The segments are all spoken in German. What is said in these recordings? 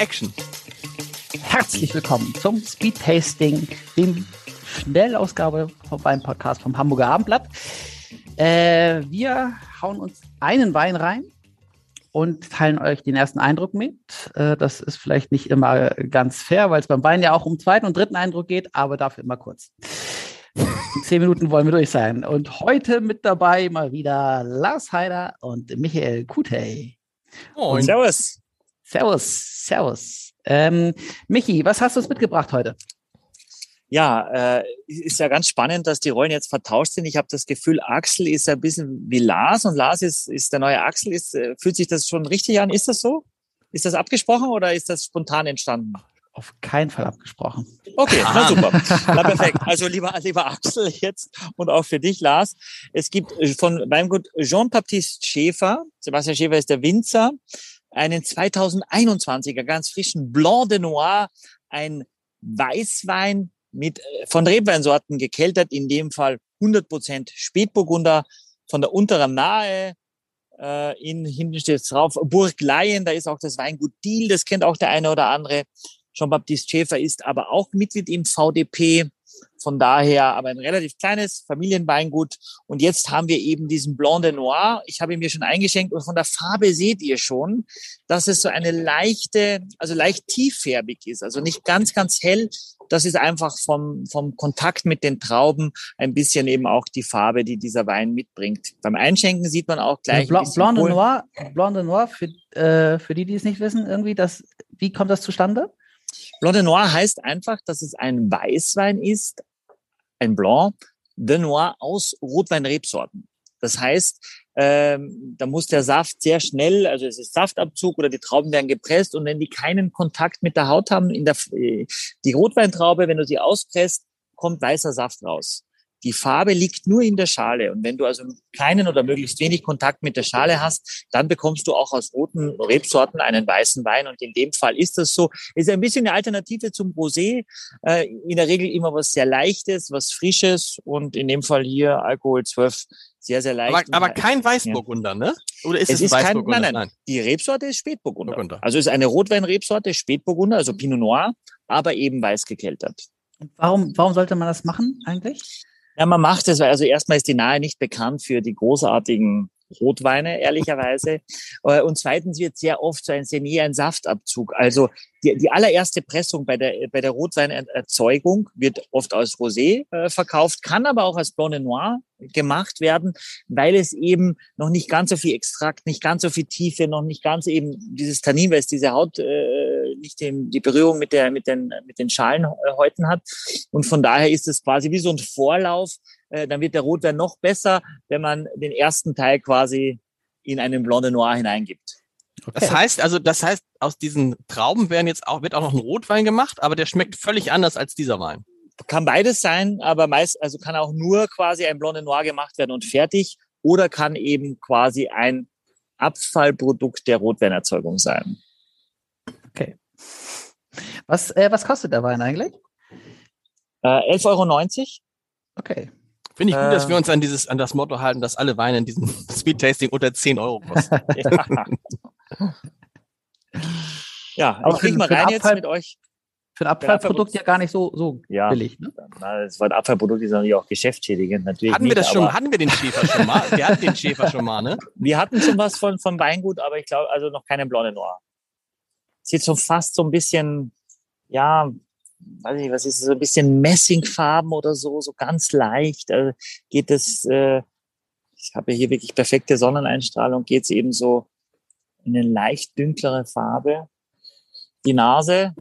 Action. Herzlich willkommen zum Speed Tasting, dem Schnellausgabe beim Podcast vom Hamburger Abendblatt. Äh, wir hauen uns einen Wein rein und teilen euch den ersten Eindruck mit. Äh, das ist vielleicht nicht immer ganz fair, weil es beim Wein ja auch um zweiten und dritten Eindruck geht, aber dafür immer kurz. In zehn Minuten wollen wir durch sein. Und heute mit dabei mal wieder Lars Heider und Michael Kutey. Moin. Servus. Servus, servus. Ähm, Michi, was hast du uns mitgebracht heute? Ja, äh, ist ja ganz spannend, dass die Rollen jetzt vertauscht sind. Ich habe das Gefühl, Axel ist ein bisschen wie Lars und Lars ist, ist der neue Axel. Ist, äh, fühlt sich das schon richtig an? Ist das so? Ist das abgesprochen oder ist das spontan entstanden? Auf keinen Fall abgesprochen. Okay, na super. Na perfekt. Also lieber, lieber Axel jetzt und auch für dich, Lars. Es gibt von Weingut Jean-Baptiste Schäfer, Sebastian Schäfer ist der Winzer, einen 2021er ganz frischen Blanc de Noir, ein Weißwein mit äh, von Rebweinsorten gekeltert, in dem Fall 100% Spätburgunder von der unteren Nahe. Äh, in, hinten steht drauf Burg Laien, da ist auch das Weingut Diel, das kennt auch der eine oder andere. Jean-Baptiste Schäfer ist aber auch Mitglied im VDP. Von daher aber ein relativ kleines Familienweingut. Und jetzt haben wir eben diesen Blanc de Noir. Ich habe ihn mir schon eingeschenkt und von der Farbe seht ihr schon, dass es so eine leichte, also leicht tieffärbig ist. Also nicht ganz, ganz hell. Das ist einfach vom, vom Kontakt mit den Trauben ein bisschen eben auch die Farbe, die dieser Wein mitbringt. Beim Einschenken sieht man auch gleich. Blanc, Blanc de Noir, Blanc de Noir für, äh, für die, die es nicht wissen, irgendwie, das, wie kommt das zustande? Blanc de Noir heißt einfach, dass es ein Weißwein ist, ein Blanc de Noir aus Rotweinrebsorten. Das heißt, ähm, da muss der Saft sehr schnell, also es ist Saftabzug oder die Trauben werden gepresst und wenn die keinen Kontakt mit der Haut haben, in der äh, die Rotweintraube, wenn du sie auspresst, kommt weißer Saft raus. Die Farbe liegt nur in der Schale. Und wenn du also keinen oder möglichst wenig Kontakt mit der Schale hast, dann bekommst du auch aus roten Rebsorten einen weißen Wein. Und in dem Fall ist das so. Ist ein bisschen eine Alternative zum Rosé. Äh, in der Regel immer was sehr Leichtes, was Frisches. Und in dem Fall hier Alkohol 12 sehr, sehr leicht. Aber, aber kein Weißburgunder, ja. ne? Oder ist es, es ist kein, nein, nein, nein, Die Rebsorte ist Spätburgunder. Burgunder. Also ist eine Rotweinrebsorte, Spätburgunder, also Pinot Noir, aber eben weiß gekeltert. Und warum, warum sollte man das machen eigentlich? Ja, man macht es, weil also erstmal ist die Nahe nicht bekannt für die großartigen Rotweine, ehrlicherweise. Äh, und zweitens wird sehr oft so ein Senier ein Saftabzug. Also die, die allererste Pressung bei der, bei der Rotweinerzeugung wird oft als Rosé äh, verkauft, kann aber auch als Blanc Noir gemacht werden, weil es eben noch nicht ganz so viel Extrakt, nicht ganz so viel Tiefe, noch nicht ganz eben dieses Tannin, weil es diese Haut äh, nicht den, die Berührung mit der mit den mit den Schalenhäuten hat und von daher ist es quasi wie so ein Vorlauf. Äh, dann wird der Rotwein noch besser, wenn man den ersten Teil quasi in einen Blanc Noir hineingibt. Okay. Das heißt also, das heißt, aus diesen Trauben werden jetzt auch, wird auch noch ein Rotwein gemacht, aber der schmeckt völlig anders als dieser Wein. Kann beides sein, aber meist, also kann auch nur quasi ein Blonde Noir gemacht werden und fertig oder kann eben quasi ein Abfallprodukt der Rotweinerzeugung sein. Okay. Was, äh, was kostet der Wein eigentlich? Äh, 11,90 Euro. Okay. Finde ich gut, äh, dass wir uns an dieses, an das Motto halten, dass alle Weine in diesem Speed Tasting unter 10 Euro kosten. ja, Aber ich krieg mal rein jetzt mit euch. Für ein Abfallprodukt ja gar nicht so, so ja, billig. Ne? Das war ein Abfallprodukt, ist natürlich auch geschäftsschädigend. Natürlich hatten nicht, wir das schon, hatten wir den Schäfer schon mal? Wir hatten den Schäfer schon mal, ne? Wir hatten schon was von, von Weingut, aber ich glaube, also noch keine Blonde Noir. Sieht so fast so ein bisschen, ja, weiß ich nicht, was ist so ein bisschen Messingfarben oder so, so ganz leicht. Also geht es, äh, ich habe hier wirklich perfekte Sonneneinstrahlung, geht es eben so in eine leicht dünklere Farbe. Die Nase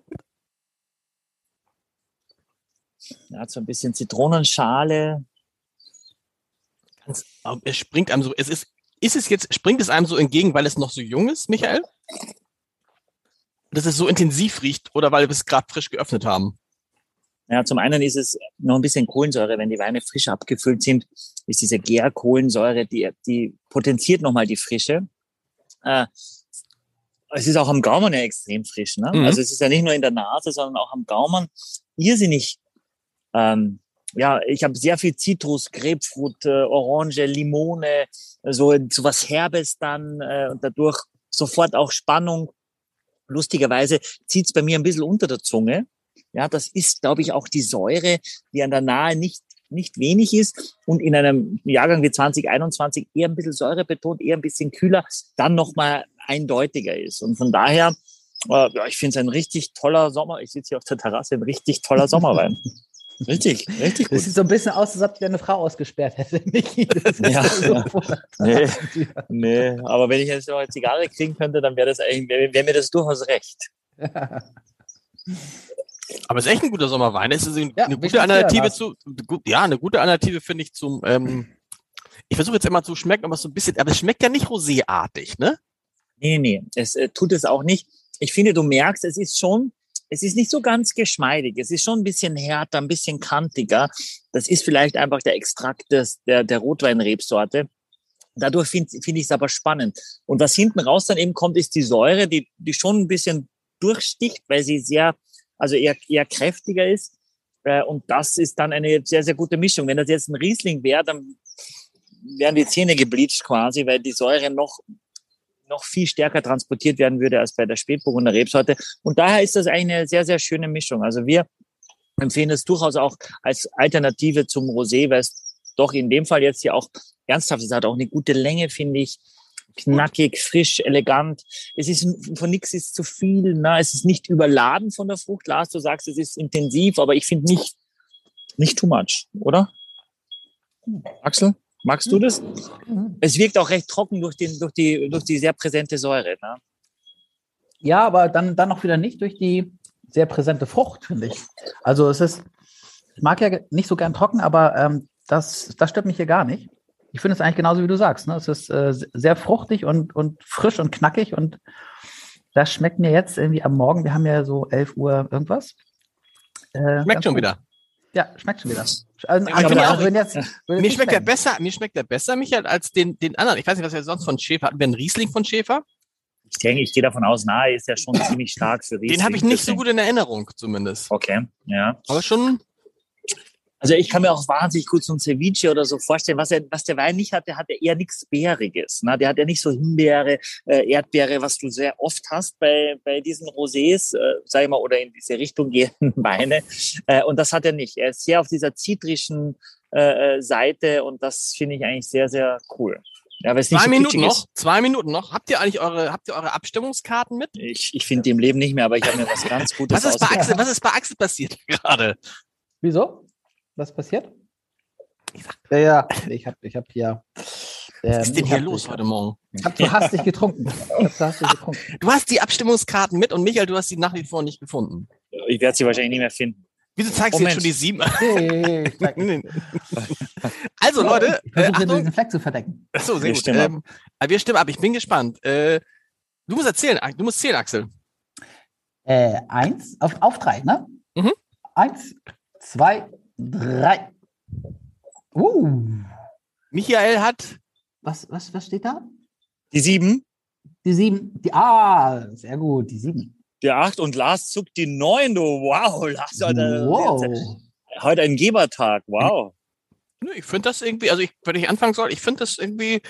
ja, so ein bisschen Zitronenschale. es springt einem so, es ist, ist es jetzt, springt es einem so entgegen, weil es noch so jung ist, Michael? Dass es so intensiv riecht oder weil wir es gerade frisch geöffnet haben? Ja, zum einen ist es noch ein bisschen Kohlensäure, wenn die Weine frisch abgefüllt sind, ist diese Gärkohlensäure, die, die potenziert nochmal die Frische. Äh, es ist auch am Gaumen ja extrem frisch. Ne? Mhm. Also es ist ja nicht nur in der Nase, sondern auch am Gaumen irrsinnig. Ähm, ja, ich habe sehr viel Zitrus, Grapefruit, äh, Orange, Limone, so, so was Herbes dann äh, und dadurch sofort auch Spannung. Lustigerweise zieht's bei mir ein bisschen unter der Zunge. Ja, das ist, glaube ich, auch die Säure, die an der Nahe nicht nicht wenig ist und in einem Jahrgang wie 2021 eher ein bisschen Säure betont, eher ein bisschen kühler, dann nochmal eindeutiger ist. Und von daher, äh, ja, ich finde es ein richtig toller Sommer. Ich sitze hier auf der Terrasse, ein richtig toller Sommerwein. Richtig, richtig gut. Das sieht so ein bisschen aus, als ob dir eine Frau ausgesperrt hätte, Michi. Ja, ja. Nee, nee, aber wenn ich jetzt noch eine Zigarre kriegen könnte, dann wäre das eigentlich, wäre wär mir das durchaus recht. Aber es ist echt ein guter Sommerwein. Es ist eine, ja, eine gute Alternative zu, ja, eine gute Alternative finde ich zum, ähm, ich versuche jetzt immer zu schmecken, aber so ein bisschen, aber es schmeckt ja nicht roséartig, ne? Nee, nee, es äh, tut es auch nicht. Ich finde, du merkst, es ist schon, es ist nicht so ganz geschmeidig. Es ist schon ein bisschen härter, ein bisschen kantiger. Das ist vielleicht einfach der Extrakt des, der, der Rotweinrebsorte. Dadurch finde find ich es aber spannend. Und was hinten raus dann eben kommt, ist die Säure, die, die schon ein bisschen durchsticht, weil sie sehr, also eher, eher kräftiger ist. Äh, und das ist dann eine sehr, sehr gute Mischung. Wenn das jetzt ein Riesling wäre, dann wären die Zähne gebleached quasi, weil die Säure noch noch viel stärker transportiert werden würde als bei der Spätburgunder Rebsorte. Und daher ist das eine sehr, sehr schöne Mischung. Also wir empfehlen es durchaus auch als Alternative zum Rosé, weil es doch in dem Fall jetzt hier auch ernsthaft ist. Hat auch eine gute Länge, finde ich. Knackig, frisch, elegant. Es ist von nichts ist zu viel. Ne? Es ist nicht überladen von der Frucht. Lars, du sagst, es ist intensiv, aber ich finde nicht, nicht too much, oder? Axel? Magst du das? Mhm. Es wirkt auch recht trocken durch, den, durch, die, durch die sehr präsente Säure. Ne? Ja, aber dann, dann auch wieder nicht durch die sehr präsente Frucht, finde ich. Also es ist, ich mag ja nicht so gern trocken, aber ähm, das, das stört mich hier gar nicht. Ich finde es eigentlich genauso, wie du sagst. Ne? Es ist äh, sehr fruchtig und, und frisch und knackig und das schmeckt mir jetzt irgendwie am Morgen, wir haben ja so 11 Uhr irgendwas. Äh, schmeckt schon gut. wieder. Ja, schmeckt schon wieder. Also, also, also, wenn jetzt, wenn mir schmeckt der besser, mir schmeckt der besser, Michael, als den, den anderen. Ich weiß nicht, was wir sonst von Schäfer hatten. Wir einen Riesling von Schäfer? Ich denke, ich gehe davon aus, nahe ist ja schon ziemlich stark für Riesling. Den habe ich nicht so gut in Erinnerung, zumindest. Okay, ja. Aber schon, also ich kann mir auch wahnsinnig gut so ein Ceviche oder so vorstellen. Was, er, was der Wein nicht hat, der hat ja eher nichts Bäriges. Ne? Der hat ja nicht so Himbeere, äh, Erdbeere, was du sehr oft hast bei, bei diesen Rosés, äh, sag ich mal, oder in diese Richtung gehenden Weine. Äh, und das hat er nicht. Er ist sehr auf dieser zitrischen äh, äh Seite und das finde ich eigentlich sehr, sehr cool. Ja, zwei so Minuten noch. Ist. Zwei Minuten noch. Habt ihr eigentlich eure, habt ihr eure Abstimmungskarten mit? Ich, ich finde die im Leben nicht mehr, aber ich habe mir was ganz Gutes was ist bei Axel, Was ist bei Axel passiert gerade? Wieso? Was passiert? Ja, ja, ich habe ich hab hier. Ähm, Was ist denn hier los heute Morgen? Ich habe zu hastig getrunken. Zu hastig getrunken. Du hast die Abstimmungskarten mit und Michael, du hast sie nach wie vor nicht gefunden. Ich werde sie wahrscheinlich nicht mehr finden. Wieso zeigst du jetzt schon die sieben? also Leute, ich versuche äh, diesen Fleck zu verdecken. Achso, sehr wir gut. Stimmen ähm, wir stimmen ab. Ich bin gespannt. Äh, du musst erzählen. Du musst zählen, Axel. Äh, eins auf, auf drei, ne? Mhm. Eins, zwei, drei. Uh. Michael hat. Was, was, was steht da? Die sieben. Die sieben. Die, ah, sehr gut, die sieben. Die acht und Lars zuckt die neun. Du, wow, Lars, heute, wow. heute ein Gebertag. Wow. Ich finde das irgendwie, also ich, wenn ich anfangen soll, ich finde das irgendwie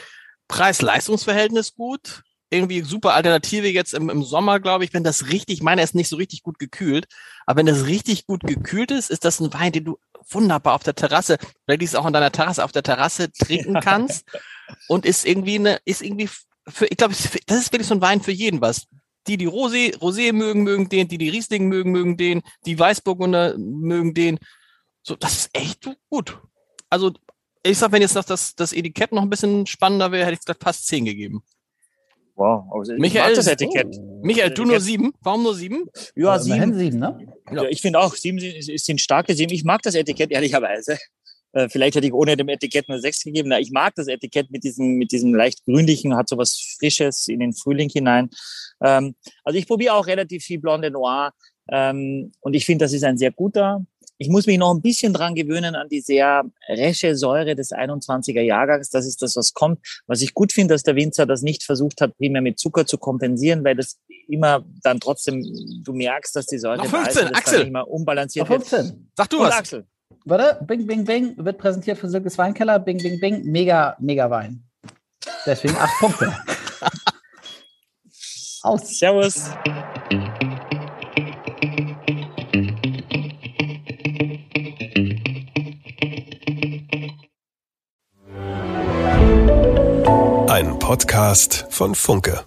Preis-Leistungs-Verhältnis gut irgendwie super Alternative jetzt im, im Sommer, glaube ich, wenn das richtig, meiner ist nicht so richtig gut gekühlt, aber wenn das richtig gut gekühlt ist, ist das ein Wein, den du wunderbar auf der Terrasse, vielleicht ist auch an deiner Terrasse auf der Terrasse trinken kannst und ist irgendwie eine, ist irgendwie für, ich glaube, das ist wirklich so ein Wein für jeden was. Die, die Rosé, Rosé mögen, mögen den, die, die Riesling mögen, mögen den, die Weißburgunder mögen den. So, das ist echt gut. Also, ich sag, wenn jetzt noch das, das Etikett noch ein bisschen spannender wäre, hätte ich vielleicht fast zehn gegeben. Wow. Also Michael, das Etikett. Oh. Michael, du nur sieben? Warum nur sieben? Ja, ja sieben. sieben ne? Ja. Ich finde auch, sieben sind starke sieben. Ich mag das Etikett ehrlicherweise. Äh, vielleicht hätte ich ohne dem Etikett nur sechs gegeben. Ich mag das Etikett mit diesem, mit diesem leicht grünlichen, hat so was Frisches in den Frühling hinein. Ähm, also ich probiere auch relativ viel Blonde Noir. Ähm, und ich finde, das ist ein sehr guter, ich muss mich noch ein bisschen dran gewöhnen an die sehr resche Säure des 21er Jahrgangs. Das ist das, was kommt. Was ich gut finde, dass der Winzer das nicht versucht hat, primär mit Zucker zu kompensieren, weil das immer dann trotzdem, du merkst, dass die Säure noch 15, ist, Axel. immer unbalanciert noch 15. wird. Sag du Und was. Axel. Warte, Bing, Bing, Bing, wird präsentiert für Silkes Weinkeller. Bing, Bing, Bing, mega, mega Wein. Deswegen acht Punkte. Aus. Servus. Podcast von Funke.